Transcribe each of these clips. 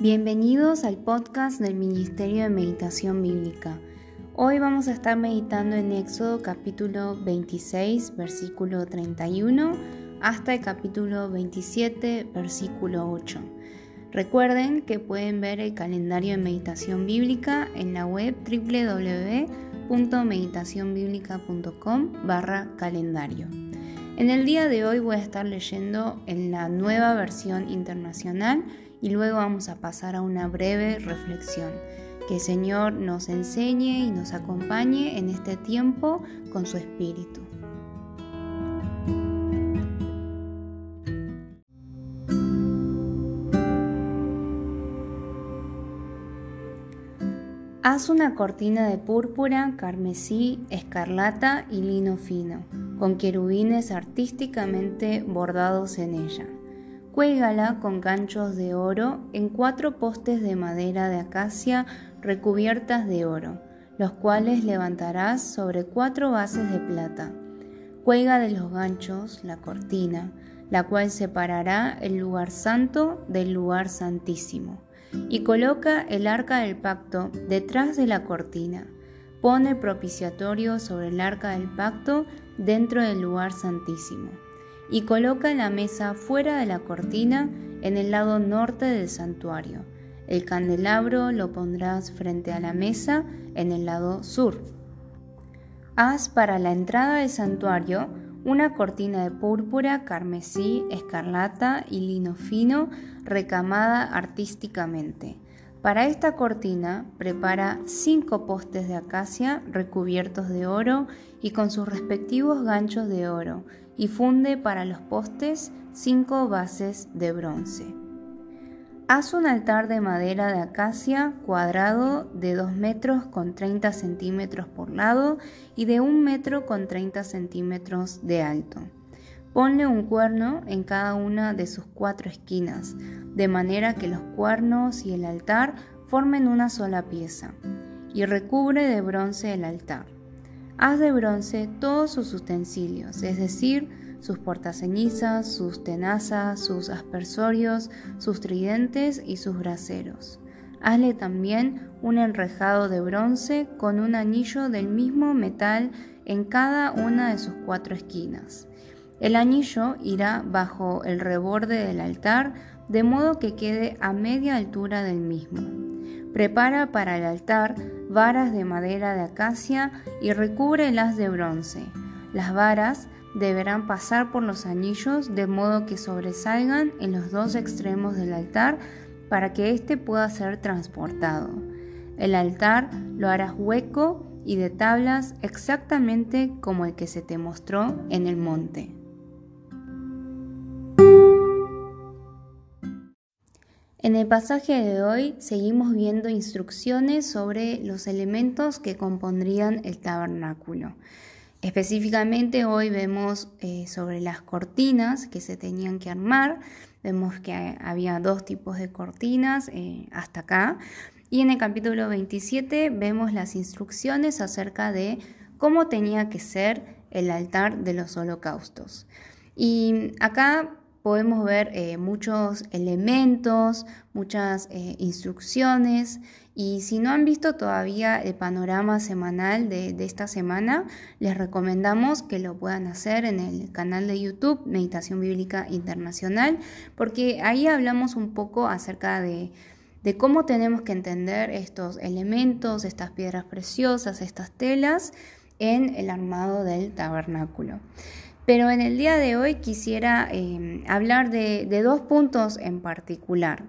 Bienvenidos al podcast del Ministerio de Meditación Bíblica. Hoy vamos a estar meditando en Éxodo capítulo 26, versículo 31, hasta el capítulo 27, versículo 8. Recuerden que pueden ver el calendario de meditación bíblica en la web www.meditacionbiblica.com barra calendario. En el día de hoy voy a estar leyendo en la nueva versión internacional y luego vamos a pasar a una breve reflexión. Que el Señor nos enseñe y nos acompañe en este tiempo con su Espíritu. Haz una cortina de púrpura, carmesí, escarlata y lino fino, con querubines artísticamente bordados en ella. Cuélgala con ganchos de oro en cuatro postes de madera de acacia recubiertas de oro, los cuales levantarás sobre cuatro bases de plata. Cuelga de los ganchos la cortina, la cual separará el lugar santo del lugar santísimo, y coloca el arca del pacto detrás de la cortina. Pone propiciatorio sobre el arca del pacto dentro del lugar santísimo y coloca la mesa fuera de la cortina en el lado norte del santuario. El candelabro lo pondrás frente a la mesa en el lado sur. Haz para la entrada del santuario una cortina de púrpura, carmesí, escarlata y lino fino recamada artísticamente. Para esta cortina prepara cinco postes de acacia recubiertos de oro y con sus respectivos ganchos de oro y funde para los postes cinco bases de bronce. Haz un altar de madera de acacia cuadrado de 2 metros con 30 centímetros por lado y de 1 metro con 30 centímetros de alto. Ponle un cuerno en cada una de sus cuatro esquinas, de manera que los cuernos y el altar formen una sola pieza, y recubre de bronce el altar. Haz de bronce todos sus utensilios, es decir, sus portacenizas, sus tenazas, sus aspersorios, sus tridentes y sus braseros. Hazle también un enrejado de bronce con un anillo del mismo metal en cada una de sus cuatro esquinas. El anillo irá bajo el reborde del altar, de modo que quede a media altura del mismo. Prepara para el altar varas de madera de acacia y recúbrelas de bronce. Las varas deberán pasar por los anillos de modo que sobresalgan en los dos extremos del altar para que éste pueda ser transportado. El altar lo harás hueco y de tablas exactamente como el que se te mostró en el monte. En el pasaje de hoy seguimos viendo instrucciones sobre los elementos que compondrían el tabernáculo. Específicamente hoy vemos eh, sobre las cortinas que se tenían que armar. Vemos que había dos tipos de cortinas eh, hasta acá. Y en el capítulo 27 vemos las instrucciones acerca de cómo tenía que ser el altar de los holocaustos. Y acá podemos ver eh, muchos elementos, muchas eh, instrucciones y si no han visto todavía el panorama semanal de, esta semana, les recomendamos que lo puedan hacer en el canal de YouTube Meditación Bíblica Internacional, porque ahí hablamos un poco acerca de, de cómo tenemos que entender estos elementos, estas piedras preciosas, estas telas en el armado del tabernáculo. Pero en el día de hoy quisiera em, hablar de, dos puntos en particular.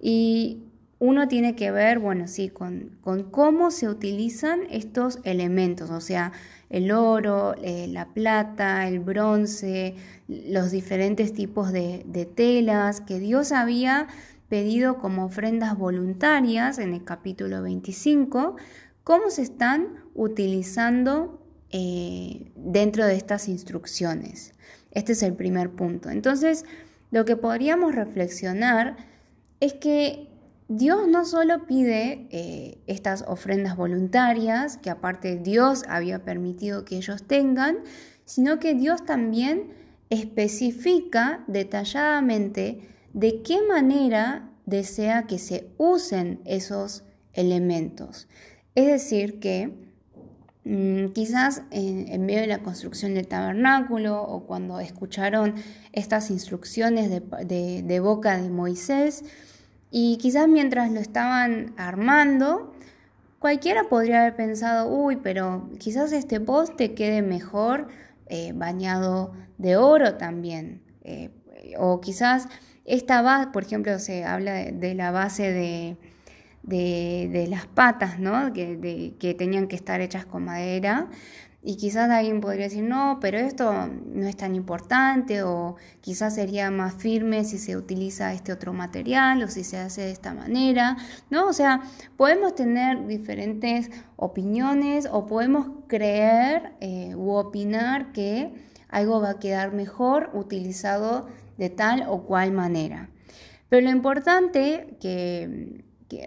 Y uno tiene que ver, bueno, sí, con, cómo se utilizan estos elementos, o sea, el oro, eh, la plata, el bronce, los diferentes tipos de, de telas que Dios había pedido como ofrendas voluntarias en el capítulo 25, cómo se están utilizando eh, dentro de estas instrucciones. Este es el primer punto. Entonces, lo que podríamos reflexionar es que Dios no solo pide eh, estas ofrendas voluntarias, que aparte Dios había permitido que ellos tengan, sino que Dios también especifica detalladamente de qué manera desea que se usen esos elementos. Es decir, que quizás en, medio de la construcción del tabernáculo o cuando escucharon estas instrucciones de boca de Moisés, y quizás mientras lo estaban armando, cualquiera podría haber pensado, uy, pero quizás este poste quede mejor eh, bañado de oro también. Eh, o quizás esta base, por ejemplo, se habla de, la base de, de, las patas, ¿no? Que, tenían que estar hechas con madera. Y quizás alguien podría decir, no, pero esto no es tan importante o quizás sería más firme si se utiliza este otro material o si se hace de esta manera, ¿no? O sea, podemos tener diferentes opiniones o podemos creer eh, u opinar que algo va a quedar mejor utilizado de tal o cual manera. Pero lo importante que,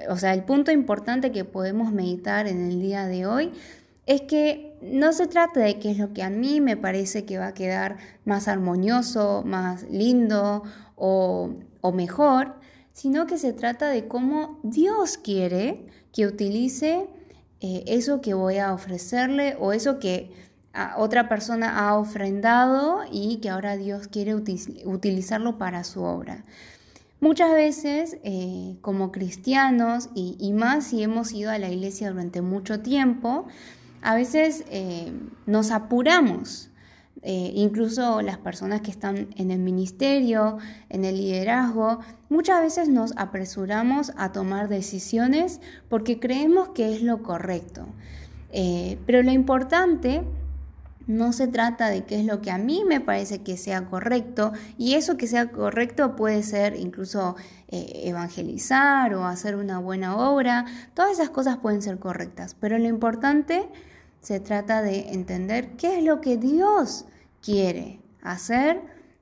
o sea, el punto importante que podemos meditar en el día de hoy es que no se trata de qué es lo que a mí me parece que va a quedar más armonioso, más lindo o, mejor, sino que se trata de cómo Dios quiere que utilice eh, eso que voy a ofrecerle o eso que otra persona ha ofrendado y que ahora Dios quiere utilizarlo para su obra. Muchas veces, eh, como cristianos, y, más si hemos ido a la iglesia durante mucho tiempo, a veces eh, nos apuramos, eh, incluso las personas que están en el ministerio, en el liderazgo, muchas veces nos apresuramos a tomar decisiones porque creemos que es lo correcto. Pero lo importante no se trata de qué es lo que a mí me parece que sea correcto y eso que sea correcto puede ser incluso evangelizar o hacer una buena obra, todas esas cosas pueden ser correctas, pero lo importante se trata de entender qué es lo que Dios quiere hacer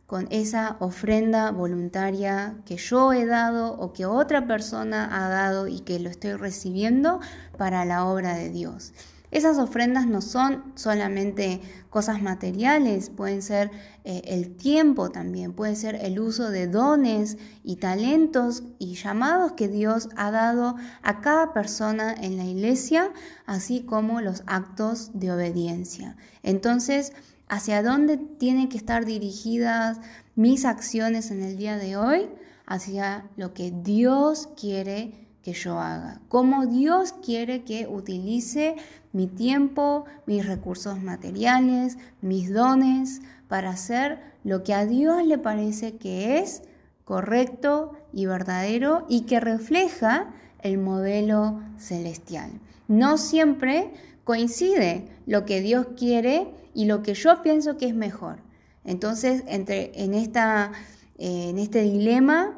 con esa ofrenda voluntaria que yo he dado o que otra persona ha dado y que lo estoy recibiendo para la obra de Dios. Esas ofrendas no son solamente cosas materiales, pueden ser eh, el tiempo también, puede ser el uso de dones y talentos y llamados que Dios ha dado a cada persona en la iglesia, así como los actos de obediencia. Entonces, ¿hacia dónde tienen que estar dirigidas mis acciones en el día de hoy? Hacia lo que Dios quiere que yo haga, cómo Dios quiere que utilice mi tiempo, mis recursos materiales, mis dones, para hacer lo que a Dios le parece que es correcto y verdadero y que refleja el modelo celestial. No siempre coincide lo que Dios quiere y lo que yo pienso que es mejor. Entonces, entre, en, esta, eh, en este dilema,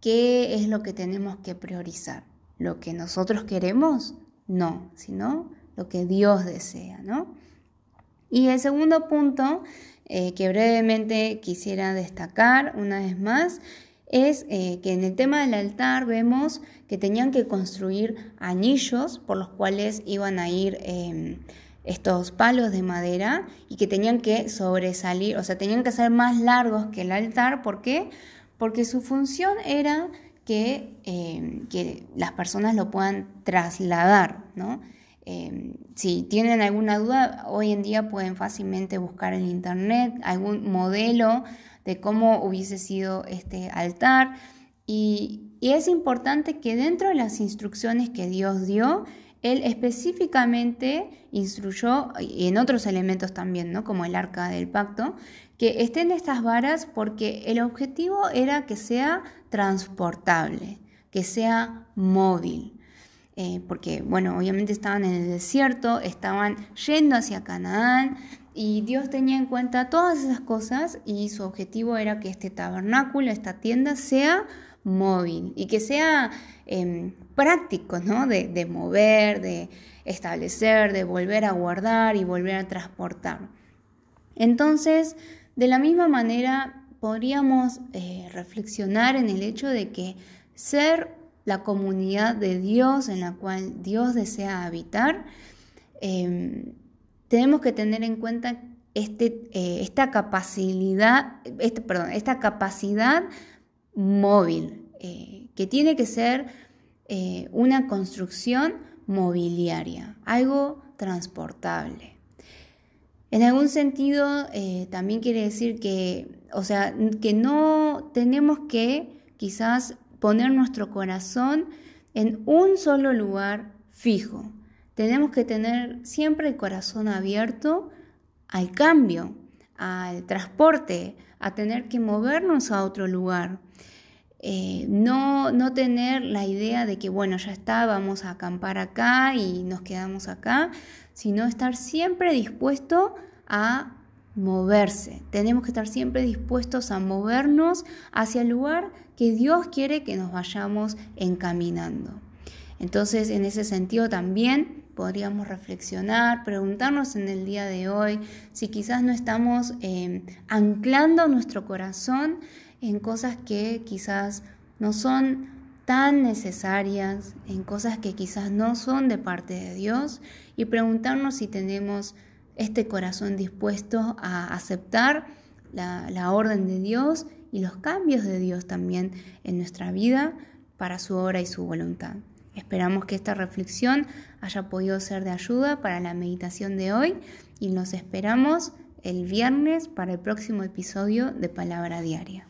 ¿Qué es lo que tenemos que priorizar? ¿Lo que nosotros queremos? No, sino lo que Dios desea, ¿no? Y el segundo punto eh, que brevemente quisiera destacar una vez más es eh, que en el tema del altar vemos que tenían que construir anillos por los cuales iban a ir em, estos palos de madera y que tenían que sobresalir, o sea, tenían que ser más largos que el altar. ¿Por qué? Porque su función era que, em, que las personas lo puedan trasladar, ¿no? Em, si tienen alguna duda, hoy en día pueden fácilmente buscar en internet algún modelo de cómo hubiese sido este altar. Y, y, es importante que dentro de las instrucciones que Dios dio, Él específicamente instruyó, y en otros elementos también, ¿no? como el arca del pacto, que estén estas varas porque el objetivo era que sea transportable, que sea móvil. Eh, porque, bueno, obviamente estaban en el desierto, estaban yendo hacia Canaán y Dios tenía en cuenta todas esas cosas y su objetivo era que este tabernáculo, esta tienda, sea móvil y que sea em, práctico, ¿no? De, de mover, de establecer, de volver a guardar y volver a transportar. Entonces, de la misma manera, podríamos eh, reflexionar en el hecho de que ser la comunidad de Dios en la cual Dios desea habitar, em, tenemos que tener en cuenta este, eh, esta capacidad, móvil, eh, que tiene que ser una construcción mobiliaria, algo transportable. En algún sentido, eh, también quiere decir que, o sea, que no tenemos que quizás poner nuestro corazón en un solo lugar fijo. Tenemos que tener siempre el corazón abierto al cambio, al transporte, a tener que movernos a otro lugar. Eh, no, no tener la idea de que, bueno, ya está, vamos a acampar acá y nos quedamos acá, sino estar siempre dispuesto a moverse. Tenemos que estar siempre dispuestos a movernos hacia el lugar que Dios quiere que nos vayamos encaminando. Entonces, en ese sentido también podríamos reflexionar, preguntarnos en el día de hoy si quizás no estamos eh, anclando nuestro corazón en cosas que quizás no son tan necesarias, en cosas que quizás no son de parte de Dios y preguntarnos si tenemos este corazón dispuesto a aceptar la, orden de Dios y los cambios de Dios también en nuestra vida para su obra y su voluntad. Esperamos que esta reflexión haya podido ser de ayuda para la meditación de hoy y nos esperamos el viernes para el próximo episodio de Palabra Diaria.